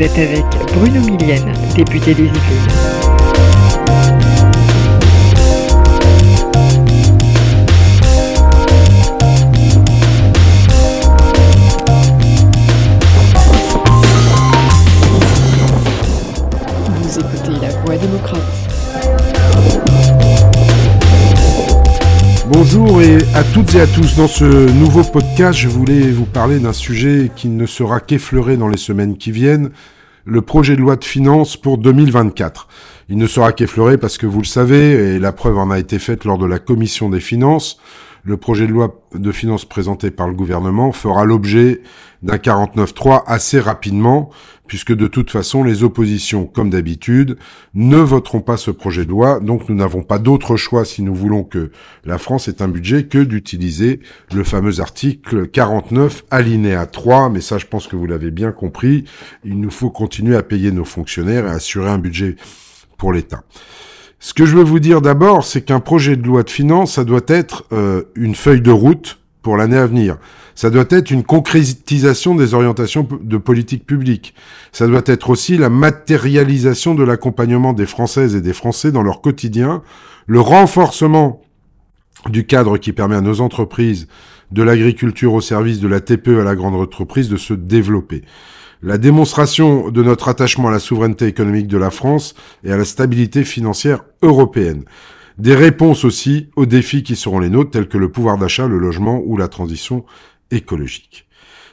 Vous êtes avec Bruno Millienne, député des Yvelines. Vous écoutez La Voix démocrate. Bonjour et à toutes et à tous. Dans ce nouveau podcast, je voulais vous parler d'un sujet qui ne sera qu'effleuré dans les semaines qui viennent, le projet de loi de finances pour 2024. Il ne sera qu'effleuré parce que vous le savez, et la preuve en a été faite lors de la commission des finances, le projet de loi de finances présenté par le gouvernement fera l'objet d'un 49.3 assez rapidement, puisque de toute façon, les oppositions, comme d'habitude, ne voteront pas ce projet de loi, donc nous n'avons pas d'autre choix si nous voulons que la France ait un budget que d'utiliser le fameux article 49 alinéa 3, mais ça je pense que vous l'avez bien compris, il nous faut continuer à payer nos fonctionnaires et assurer un budget pour l'État. Ce que je veux vous dire d'abord, c'est qu'un projet de loi de finances, ça doit être euh, une feuille de route pour l'année à venir. Ça doit être une concrétisation des orientations de politique publique. Ça doit être aussi la matérialisation de l'accompagnement des Françaises et des Français dans leur quotidien, le renforcement du cadre qui permet à nos entreprises, de l'agriculture au service de la TPE à la grande entreprise, de se développer la démonstration de notre attachement à la souveraineté économique de la France et à la stabilité financière européenne. Des réponses aussi aux défis qui seront les nôtres, tels que le pouvoir d'achat, le logement ou la transition écologique.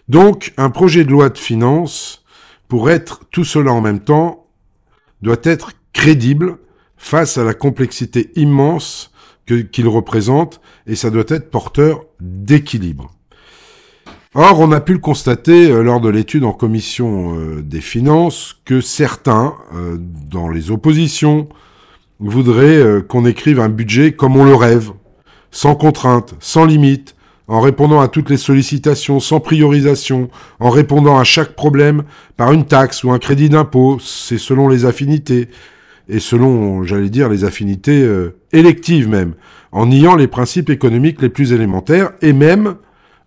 Donc, un projet de loi de finances, pour être tout cela en même temps, doit être crédible face à la complexité immense qu'il représente, et ça doit être porteur d'équilibre. Or, on a pu le constater euh, lors de l'étude en commission euh, des finances que certains, euh, dans les oppositions, voudraient qu'on écrive un budget comme on le rêve, sans contrainte, sans limite, en répondant à toutes les sollicitations, sans priorisation, en répondant à chaque problème par une taxe ou un crédit d'impôt, c'est selon les affinités, et selon, j'allais dire, les affinités électives même, en niant les principes économiques les plus élémentaires, et même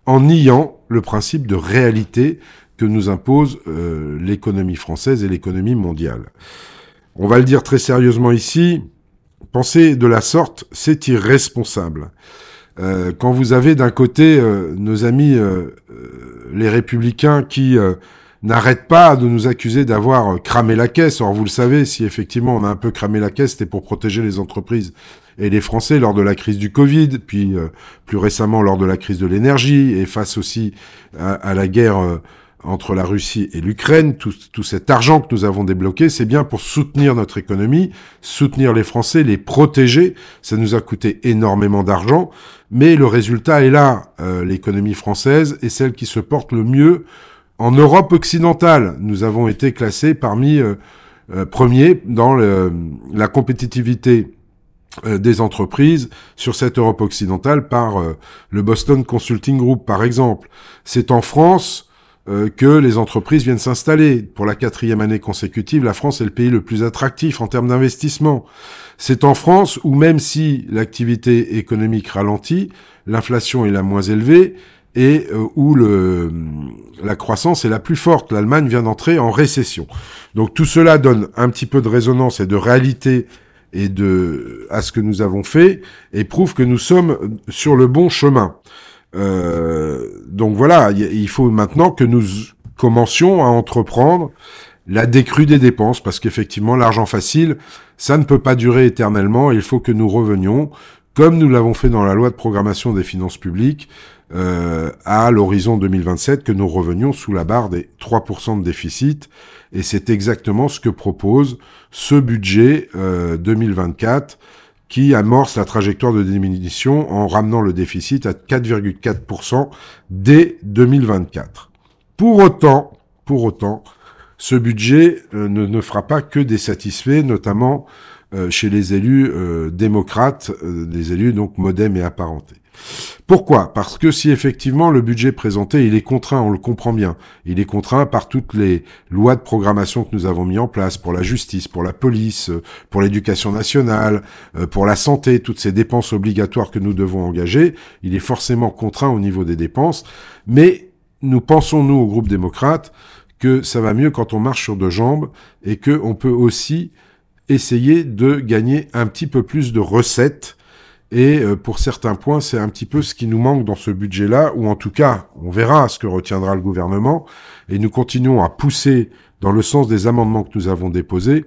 en niant le principe de réalité que nous impose euh, l'économie française et l'économie mondiale. On va le dire très sérieusement ici, penser de la sorte, c'est irresponsable. Euh, quand vous avez d'un côté euh, nos amis les républicains qui n'arrêtent pas de nous accuser d'avoir cramé la caisse. Or, vous le savez, si effectivement on a un peu cramé la caisse, c'était pour protéger les entreprises et les Français lors de la crise du Covid, puis euh, plus récemment lors de la crise de l'énergie, et face aussi à, la guerre euh, entre la Russie et l'Ukraine, tout, tout, cet argent que nous avons débloqué, c'est bien pour soutenir notre économie, soutenir les Français, les protéger. Ça nous a coûté énormément d'argent, mais le résultat est là. Euh, l'économie française est celle qui se porte le mieux en Europe occidentale. Nous avons été classés parmi premiers dans le, la compétitivité euh, des entreprises sur cette Europe occidentale par euh, le Boston Consulting Group, par exemple. C'est en France euh, que les entreprises viennent s'installer. Pour la quatrième année consécutive, la France est le pays le plus attractif en termes d'investissement. C'est en France où même si l'activité économique ralentit, l'inflation est la moins élevée et où le, la croissance est la plus forte. L'Allemagne vient d'entrer en récession. Donc tout cela donne un petit peu de résonance et de réalité et de à ce que nous avons fait et prouve que nous sommes sur le bon chemin. Euh, donc voilà, il faut maintenant que nous commencions à entreprendre la décrue des dépenses parce qu'effectivement l'argent facile, ça ne peut pas durer éternellement. Il faut que nous revenions, comme nous l'avons fait dans la loi de programmation des finances publiques, euh, à l'horizon 2027, que nous revenions sous la barre des 3% de déficit. Et c'est exactement ce que propose ce budget 2024 euh, qui amorce la trajectoire de diminution en ramenant le déficit à 4,4% dès 2024. Pour autant, pour autant, ce budget euh, ne, ne, fera pas que des satisfaits, notamment chez les élus démocrates, des élus donc modem et apparentés. Pourquoi? Parce que si effectivement le budget présenté, il est contraint, on le comprend bien, il est contraint par toutes les lois de programmation que nous avons mis en place pour la justice, pour la police, euh, pour l'éducation nationale, euh, pour la santé, toutes ces dépenses obligatoires que nous devons engager, il est forcément contraint au niveau des dépenses, mais nous pensons, nous, au groupe démocrate, que ça va mieux quand on marche sur deux jambes et que on peut aussi essayer de gagner un petit peu plus de recettes. Et euh, pour certains points, c'est un petit peu ce qui nous manque dans ce budget-là, ou en tout cas, on verra ce que retiendra le gouvernement, et nous continuons à pousser dans le sens des amendements que nous avons déposés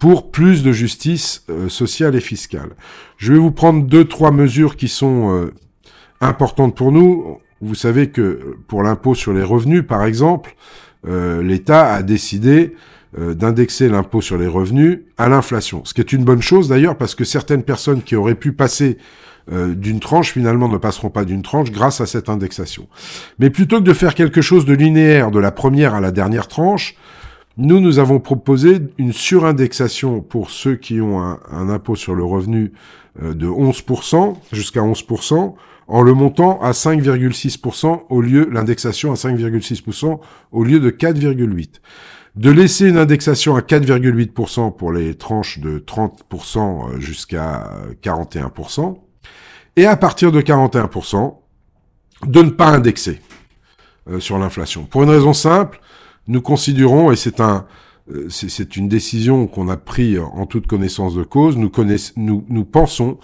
pour plus de justice euh, sociale et fiscale. Je vais vous prendre deux, trois mesures qui sont euh, importantes pour nous. Vous savez que pour l'impôt sur les revenus, par exemple, l'État a décidé d'indexer l'impôt sur les revenus à l'inflation. Ce qui est une bonne chose d'ailleurs parce que certaines personnes qui auraient pu passer euh, d'une tranche finalement ne passeront pas d'une tranche grâce à cette indexation. Mais plutôt que de faire quelque chose de linéaire de la première à la dernière tranche, nous, nous avons proposé une surindexation pour ceux qui ont un, impôt sur le revenu euh, de 11%, jusqu'à 11%, en le montant à 5,6% au lieu, l'indexation à 5,6% au lieu de 4,8% de laisser une indexation à 4,8% pour les tranches de 30% euh, jusqu'à 41%, et à partir de 41%, de ne pas indexer euh, sur l'inflation. Pour une raison simple, nous considérons, et c'est un, euh, c'est une décision qu'on a prise en toute connaissance de cause, nous, nous, nous pensons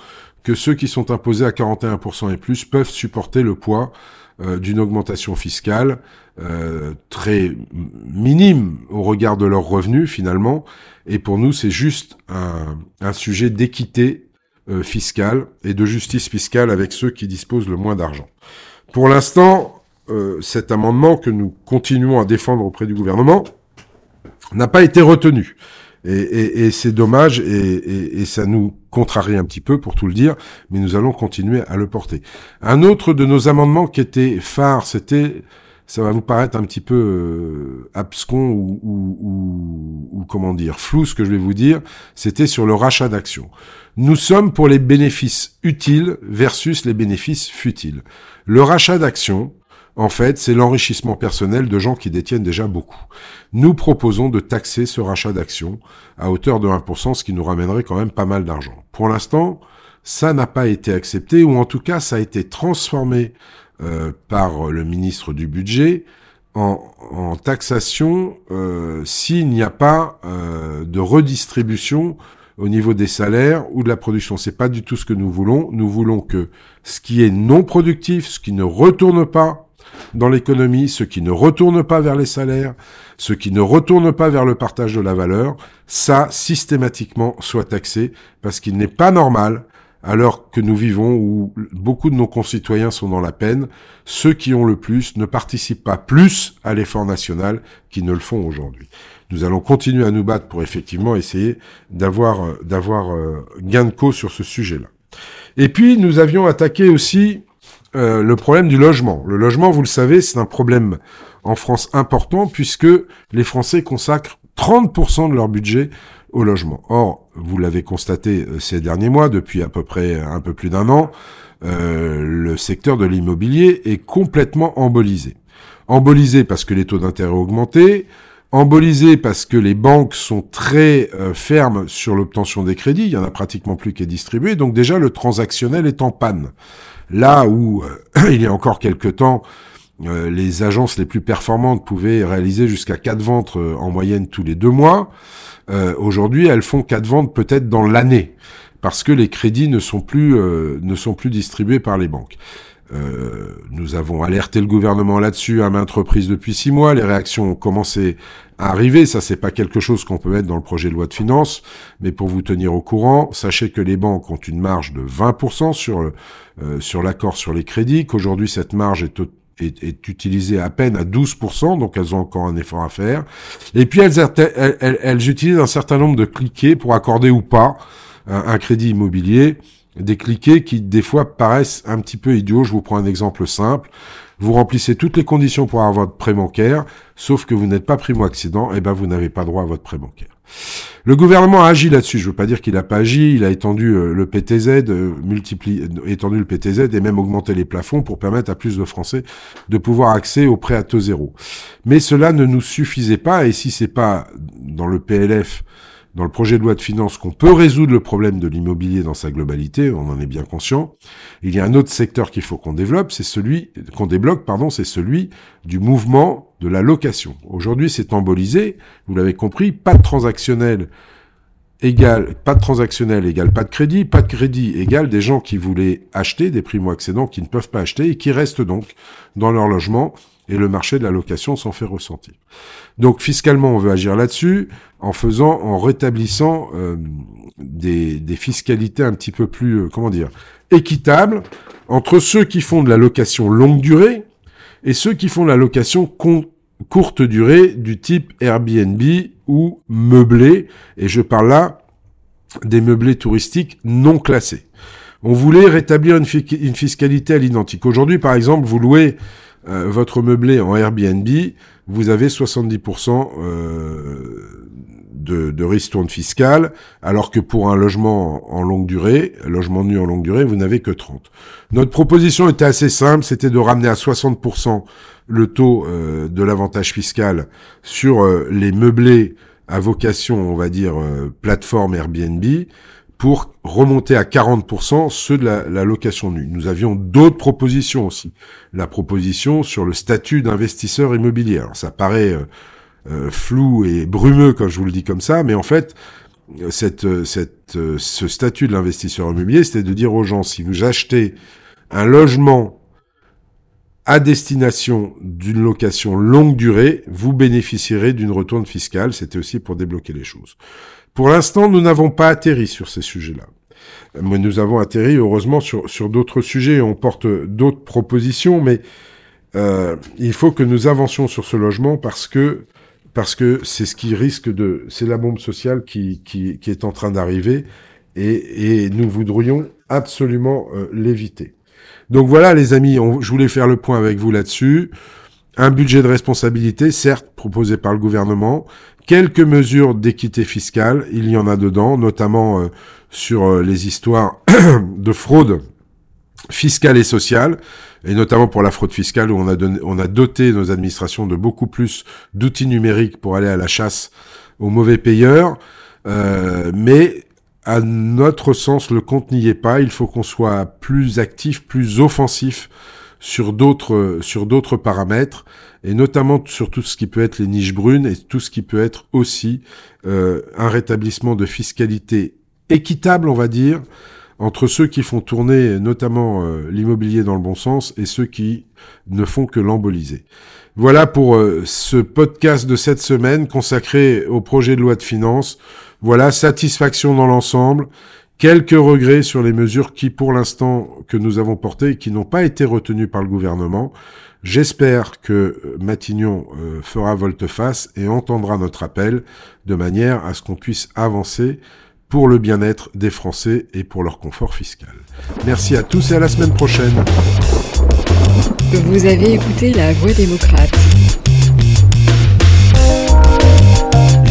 que ceux qui sont imposés à 41% et plus peuvent supporter le poids euh, d'une augmentation fiscale euh, très minime au regard de leurs revenus finalement. Et pour nous, c'est juste un, sujet d'équité euh, fiscale et de justice fiscale avec ceux qui disposent le moins d'argent. Pour l'instant, cet amendement que nous continuons à défendre auprès du gouvernement n'a pas été retenu. Et, et, et c'est dommage et, et, ça nous contrarie un petit peu pour tout le dire, mais nous allons continuer à le porter. Un autre de nos amendements qui était phare, c'était, ça va vous paraître un petit peu euh, abscon ou, ou, ou, ou, comment dire flou ce que je vais vous dire, c'était sur le rachat d'actions. Nous sommes pour les bénéfices utiles versus les bénéfices futiles. Le rachat d'actions, en fait, c'est l'enrichissement personnel de gens qui détiennent déjà beaucoup. Nous proposons de taxer ce rachat d'actions à hauteur de 1%, ce qui nous ramènerait quand même pas mal d'argent. Pour l'instant, ça n'a pas été accepté, ou en tout cas, ça a été transformé euh, par le ministre du Budget en, taxation euh, s'il n'y a pas euh, de redistribution au niveau des salaires ou de la production. C'est pas du tout ce que nous voulons. Nous voulons que ce qui est non productif, ce qui ne retourne pas dans l'économie, ce qui ne retourne pas vers les salaires, ce qui ne retourne pas vers le partage de la valeur, ça systématiquement soit taxé parce qu'il n'est pas normal alors que nous vivons où beaucoup de nos concitoyens sont dans la peine, ceux qui ont le plus ne participent pas plus à l'effort national qu'ils ne le font aujourd'hui. Nous allons continuer à nous battre pour effectivement essayer d'avoir euh, d'avoir euh, gain de cause sur ce sujet-là. Et puis nous avions attaqué aussi euh, le problème du logement. Le logement, vous le savez, c'est un problème en France important puisque les Français consacrent 30% de leur budget au logement. Or, vous l'avez constaté euh, ces derniers mois, depuis à peu près un peu plus d'un an, euh, le secteur de l'immobilier est complètement embolisé. Embolisé parce que les taux d'intérêt ont augmenté, embolisé parce que les banques sont très fermes sur l'obtention des crédits, il y en a pratiquement plus qui est distribué, donc déjà le transactionnel est en panne. Là où, euh, il y a encore quelques temps, euh, les agences les plus performantes pouvaient réaliser jusqu'à quatre ventes euh, en moyenne tous les deux mois, aujourd'hui elles font quatre ventes peut-être dans l'année parce que les crédits ne sont plus ne sont plus distribués par les banques. Euh, nous avons alerté le gouvernement là-dessus à maintes reprises depuis six mois. Les réactions ont commencé à arriver. Ça, c'est pas quelque chose qu'on peut mettre dans le projet de loi de finances, mais pour vous tenir au courant, sachez que les banques ont une marge de 20% sur euh, sur l'accord sur les crédits. Qu'aujourd'hui, cette marge est est, utilisée à peine à 12%, donc elles ont encore un effort à faire. Et puis elles, elles, elles, utilisent un certain nombre de cliquets pour accorder ou pas un crédit immobilier des cliquets qui des fois paraissent un petit peu idiots. Je vous prends un exemple simple. Vous remplissez toutes les conditions pour avoir votre prêt bancaire, sauf que vous n'êtes pas primo-accident, et eh ben vous n'avez pas droit à votre prêt bancaire. Le gouvernement a agi là-dessus. Je veux pas dire qu'il n'a pas agi. Il a étendu euh, le PTZ, euh, multiplié, étendu le PTZ et même augmenté les plafonds pour permettre à plus de Français de pouvoir accéder au prêt à taux zéro. Mais cela ne nous suffisait pas. Et si c'est pas dans le PLF dans le projet de loi de finances qu'on peut résoudre le problème de l'immobilier dans sa globalité, on en est bien conscient. Il y a un autre secteur qu'il faut qu'on développe, c'est celui qu'on débloque, pardon, c'est celui du mouvement de la location. Aujourd'hui, c'est embolisé, vous l'avez compris, pas de transactionnel égale pas de transactionnel égale pas de crédit, pas de crédit égale des gens qui voulaient acheter, des primo-accédants qui ne peuvent pas acheter et qui restent donc dans leur logement et le marché de la location s'en fait ressentir. Donc fiscalement, on veut agir là-dessus en faisant, en rétablissant euh, des, des, fiscalités un petit peu plus, euh, comment dire, équitables entre ceux qui font de la location longue durée et ceux qui font de la location courte durée du type Airbnb ou meublé. Et je parle là des meublés touristiques non classés. On voulait rétablir une, une fiscalité à l'identique. Aujourd'hui, par exemple, vous louez euh, votre meublé en Airbnb, vous avez 70% euh, de, de ristourne fiscale, alors que pour un logement en longue durée, logement nu en longue durée, vous n'avez que 30. Notre proposition était assez simple, c'était de ramener à 60% le taux euh, de l'avantage fiscal sur euh, les meublés à vocation, on va dire, plateforme Airbnb, pour remonter à 40% ceux de la, location nue. Nous avions d'autres propositions aussi. La proposition sur le statut d'investisseur immobilier. Alors ça paraît euh, euh, flou et brumeux quand je vous le dis comme ça, mais en fait, cette, cette, ce statut de l'investisseur immobilier, c'était de dire aux gens, si vous achetez un logement à destination d'une location longue durée, vous bénéficierez d'une retourne fiscale. C'était aussi pour débloquer les choses. Pour l'instant, nous n'avons pas atterri sur ces sujets-là. Mais nous avons atterri, heureusement, sur, sur d'autres sujets. On porte d'autres propositions, mais euh, il faut que nous avancions sur ce logement parce que parce que c'est ce qui risque de, c'est la bombe sociale qui, qui, est en train d'arriver et, et, nous voudrions absolument euh, l'éviter. Donc voilà, les amis, je voulais faire le point avec vous là-dessus. Un budget de responsabilité, certes proposé par le gouvernement, quelques mesures d'équité fiscale, il y en a dedans, notamment euh, sur euh, les histoires de fraude fiscale et sociale, et notamment pour la fraude fiscale où on a, doté nos administrations de beaucoup plus d'outils numériques pour aller à la chasse aux mauvais payeurs, euh, mais à notre sens, le compte n'y est pas. Il faut qu'on soit plus actif, plus offensif sur d'autres sur d'autres paramètres et notamment sur tout ce qui peut être les niches brunes et tout ce qui peut être aussi euh, un rétablissement de fiscalité équitable, on va dire, entre ceux qui font tourner notamment euh, l'immobilier dans le bon sens et ceux qui ne font que l'emboliser. Voilà pour euh, ce podcast de cette semaine consacré au projet de loi de finances. Voilà, satisfaction dans l'ensemble. Quelques regrets sur les mesures qui, pour l'instant, que nous avons portées et qui n'ont pas été retenues par le gouvernement. J'espère que euh, Matignon fera volte-face et entendra notre appel de manière à ce qu'on puisse avancer pour le bien-être des Français et pour leur confort fiscal. Merci à tous et à la semaine prochaine.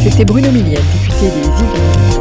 C'était Bruno député des.